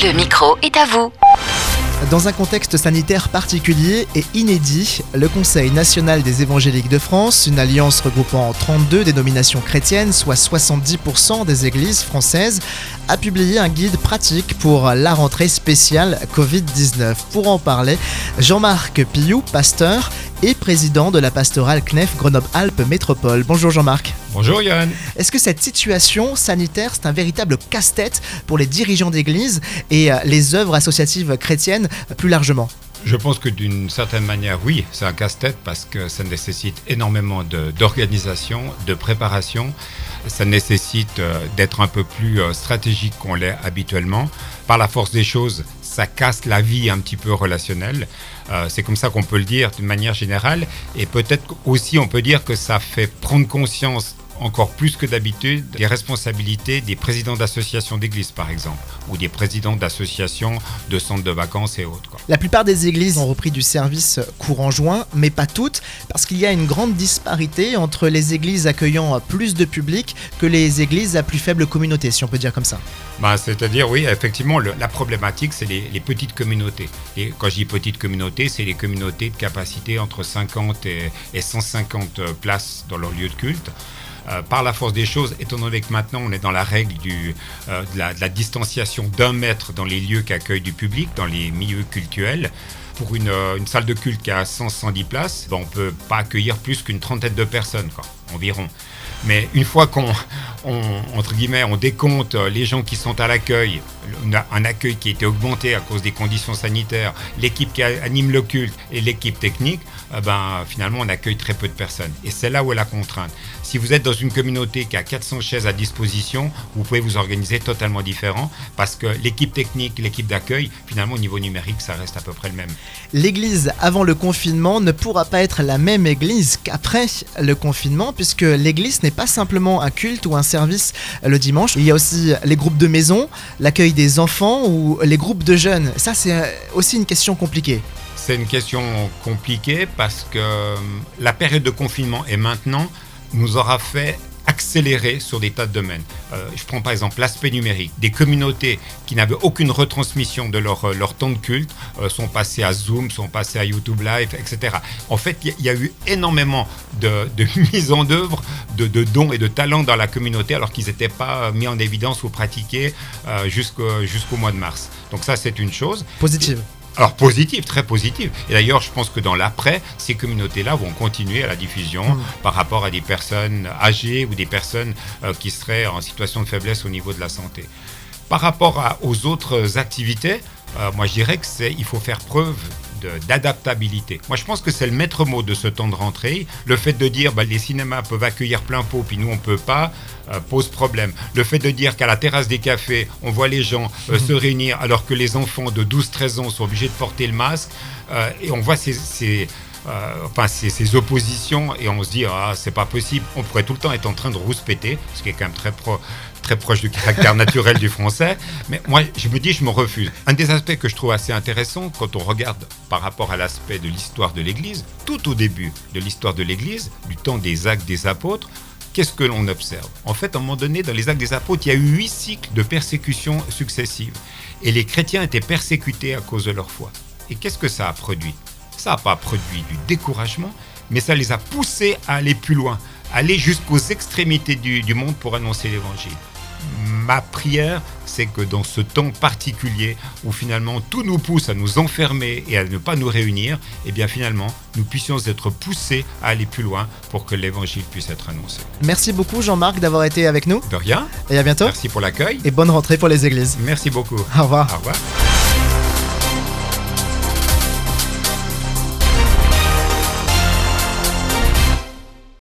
Le micro est à vous. Dans un contexte sanitaire particulier et inédit, le Conseil national des évangéliques de France, une alliance regroupant 32 dénominations chrétiennes, soit 70% des églises françaises, a publié un guide pratique pour la rentrée spéciale Covid-19. Pour en parler, Jean-Marc Pillou, pasteur et président de la pastorale CNEF Grenoble-Alpes Métropole. Bonjour Jean-Marc. Bonjour Yann. Est-ce que cette situation sanitaire, c'est un véritable casse-tête pour les dirigeants d'église et euh, les œuvres associatives chrétiennes plus largement? Je pense que d'une certaine manière, oui, c'est un casse-tête parce que ça nécessite énormément d'organisation, de, préparation. Ça nécessite euh, d'être un peu plus euh, stratégique qu'on l'est habituellement. Par la force des choses, ça casse la vie un petit peu relationnelle. Euh, c'est comme ça qu'on peut le dire d'une manière générale. Et peut-être aussi on peut dire que ça fait prendre conscience encore plus que d'habitude des responsabilités des présidents d'associations d'églises, par exemple, ou des présidents d'associations de centres de vacances et autres. La plupart des églises ont repris du service courant juin, mais pas toutes, parce qu'il y a une grande disparité entre les églises accueillant plus de public que les églises à plus faible communauté, si on peut dire comme ça. Bah, C'est-à-dire, oui, effectivement, la problématique, c'est les, petites communautés. Et quand je dis petites communautés, c'est les communautés de capacité entre 50 et, et 150 places dans leur lieu de culte. Euh, par la force des choses, étant donné que maintenant on est dans la règle euh, de, la, distanciation d'un mètre dans les lieux qui accueillent du public, dans les milieux cultuels, pour une, euh, salle de culte qui a 100-110 places, ben, on ne peut pas accueillir plus qu'une trentaine de personnes, environ. Mais une fois qu'on entre guillemets, on décompte les gens qui sont à l'accueil, un accueil qui a été augmenté à cause des conditions sanitaires, l'équipe qui anime le culte et l'équipe technique, eh ben, finalement on accueille très peu de personnes. Et c'est là où est la contrainte. Si vous êtes dans une communauté qui a 400 chaises à disposition, vous pouvez vous organiser totalement différent parce que l'équipe technique, l'équipe d'accueil, finalement au niveau numérique, ça reste à peu près le même. L'église avant le confinement ne pourra pas être la même église qu'après le confinement puisque l'église n'est pas simplement un culte ou un service le dimanche. Il y a aussi les groupes de maison, l'accueil des enfants ou les groupes de jeunes. Ça, c'est aussi une question compliquée. C'est une question compliquée parce que euh, la période de confinement est maintenant nous aura fait accélérer sur des tas de domaines. Euh, je prends par exemple l'aspect numérique. Des communautés qui n'avaient aucune retransmission de leur, euh, leur temps de culte euh, sont passées à Zoom, sont passées à YouTube Live, etc. En fait, il y, a eu énormément de, de mise en œuvre de, de, dons et de talents dans la communauté alors qu'ils n'étaient pas mis en évidence ou pratiqués jusqu'au mois de mars. Donc ça, c'est une chose. Positive. Alors positif, très positif. Et d'ailleurs, je pense que dans l'après, ces communautés-là vont continuer à la diffusion mmh. par rapport à des personnes âgées ou des personnes euh, qui seraient en situation de faiblesse au niveau de la santé. Par rapport aux autres activités, euh, moi je dirais qu'il faut faire preuve d'adaptabilité. Moi, je pense que c'est le maître mot de ce temps de rentrée. Le fait de dire bah, les cinémas peuvent accueillir plein pot, puis nous on peut pas, euh, pose problème. Le fait de dire qu'à la terrasse des cafés, on voit les gens euh, se réunir alors que les enfants de 12-13 ans sont obligés de porter le masque, euh, et on voit ces, enfin, ces, oppositions et on se dit ah c'est pas possible on pourrait tout le temps être en train de rouspéter ce qui est quand même très pro, très proche du caractère naturel du français. Mais moi, je me dis, je me refuse. Un des aspects que je trouve assez intéressant quand on regarde par rapport à l'aspect de l'histoire de l'Église, tout au début de l'histoire de l'Église, du temps des actes des apôtres, qu'est-ce que l'on observe? En fait, à un moment donné, dans les actes des apôtres, il y a eu huit cycles de persécutions successives. Et les chrétiens étaient persécutés à cause de leur foi. Et qu'est-ce que ça a produit? Ça n'a pas produit du découragement, mais ça les a poussés à aller plus loin, aller jusqu'aux extrémités du, du monde pour annoncer l'évangile ma prière, c'est que dans ce temps particulier où finalement tout nous pousse à nous enfermer et à ne pas nous réunir, eh bien finalement nous puissions être poussés à aller plus loin pour que l'évangile puisse être annoncé. Merci beaucoup Jean-Marc d'avoir été avec nous. De rien. Et à bientôt. Merci pour l'accueil. Et bonne rentrée pour les églises. Merci beaucoup. Au revoir. Au revoir.